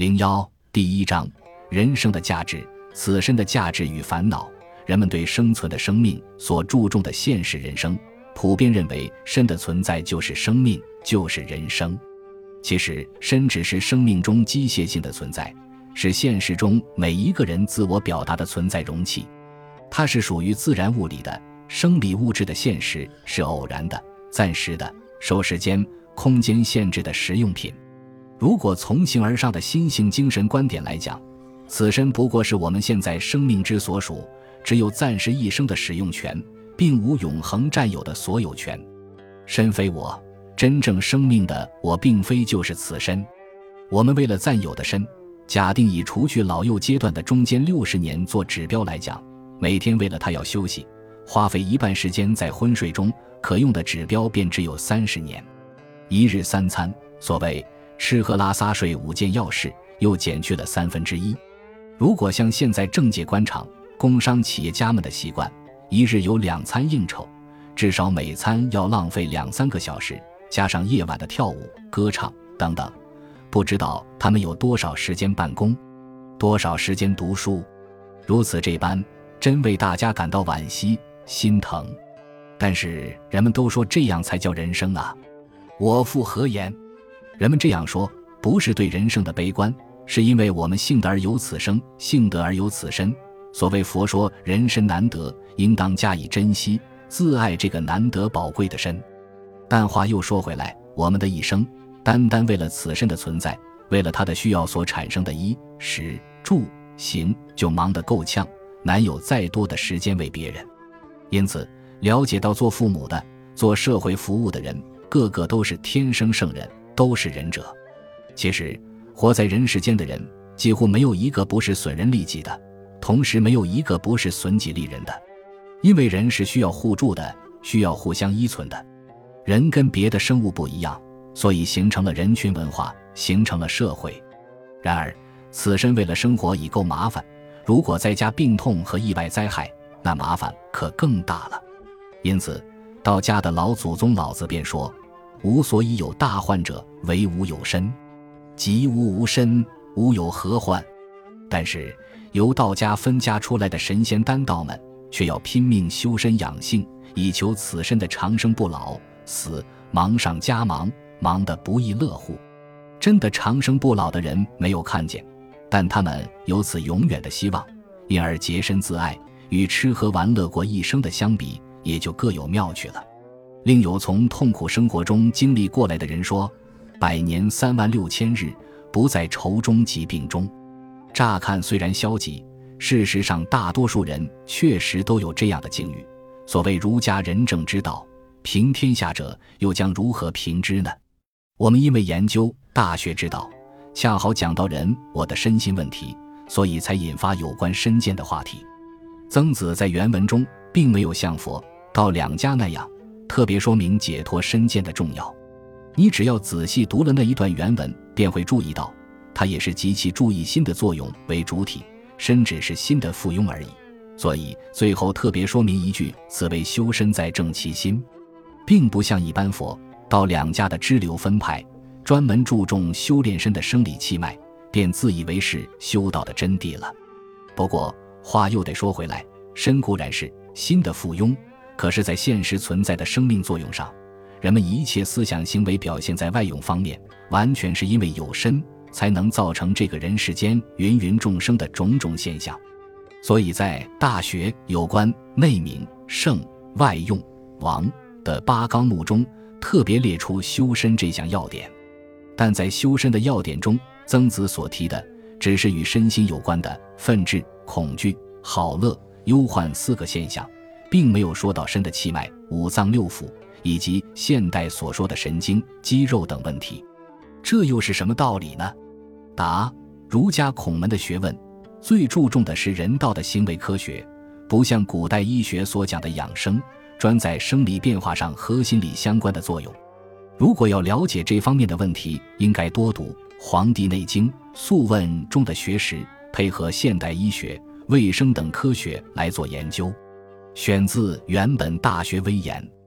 零幺第一章：人生的价值、此身的价值与烦恼。人们对生存的生命所注重的现实人生，普遍认为身的存在就是生命，就是人生。其实，身只是生命中机械性的存在，是现实中每一个人自我表达的存在容器。它是属于自然物理的生理物质的现实，是偶然的、暂时的、受时间、空间限制的实用品。如果从形而上的心性精神观点来讲，此身不过是我们现在生命之所属，只有暂时一生的使用权，并无永恒占有的所有权。身非我。真正生命的我，并非就是此身。我们为了暂有的身，假定以除去老幼阶段的中间六十年做指标来讲，每天为了他要休息，花费一半时间在昏睡中，可用的指标便只有三十年。一日三餐，所谓吃喝拉撒睡五件要事，又减去了三分之一。如果像现在政界官场、工商企业家们的习惯，一日有两餐应酬，至少每餐要浪费两三个小时。加上夜晚的跳舞、歌唱等等，不知道他们有多少时间办公，多少时间读书。如此这般，真为大家感到惋惜、心疼。但是人们都说这样才叫人生啊！我复何言？人们这样说，不是对人生的悲观，是因为我们幸得而有此生，幸得而有此身。所谓佛说人身难得，应当加以珍惜，自爱这个难得宝贵的身。但话又说回来，我们的一生，单单为了此身的存在，为了他的需要所产生的衣食住行，就忙得够呛，难有再多的时间为别人。因此，了解到做父母的、做社会服务的人，个个都是天生圣人，都是仁者。其实，活在人世间的人，几乎没有一个不是损人利己的，同时没有一个不是损己利人的。因为人是需要互助的，需要互相依存的。人跟别的生物不一样，所以形成了人群文化，形成了社会。然而，此身为了生活已够麻烦，如果再加病痛和意外灾害，那麻烦可更大了。因此，道家的老祖宗老子便说：“吾所以有大患者，为吾有身。即吾无身，吾有何患？”但是，由道家分家出来的神仙丹道们，却要拼命修身养性，以求此身的长生不老。死忙上加忙，忙得不亦乐乎。真的长生不老的人没有看见，但他们有此永远的希望，因而洁身自爱，与吃喝玩乐过一生的相比，也就各有妙趣了。另有从痛苦生活中经历过来的人说：“百年三万六千日，不在愁中疾病中。”乍看虽然消极，事实上大多数人确实都有这样的境遇。所谓儒家仁政之道。平天下者，又将如何平之呢？我们因为研究《大学》之道，恰好讲到人我的身心问题，所以才引发有关身见的话题。曾子在原文中并没有像佛道两家那样特别说明解脱身见的重要。你只要仔细读了那一段原文，便会注意到，他也是极其注意心的作用为主体，身只是心的附庸而已。所以最后特别说明一句：“此谓修身在正其心。”并不像一般佛道两家的支流分派，专门注重修炼身的生理气脉，便自以为是修道的真谛了。不过话又得说回来，身固然是心的附庸，可是，在现实存在的生命作用上，人们一切思想行为表现在外用方面，完全是因为有身，才能造成这个人世间芸芸众生的种种现象。所以在《大学》有关内明、圣、外用、王。的八纲目中特别列出修身这项要点，但在修身的要点中，曾子所提的只是与身心有关的愤志、恐惧、好乐、忧患四个现象，并没有说到身的气脉、五脏六腑以及现代所说的神经、肌肉等问题。这又是什么道理呢？答：儒家孔门的学问最注重的是人道的行为科学，不像古代医学所讲的养生。专在生理变化上和心理相关的作用。如果要了解这方面的问题，应该多读《黄帝内经》《素问》中的学识，配合现代医学、卫生等科学来做研究。选自原本《大学》威严。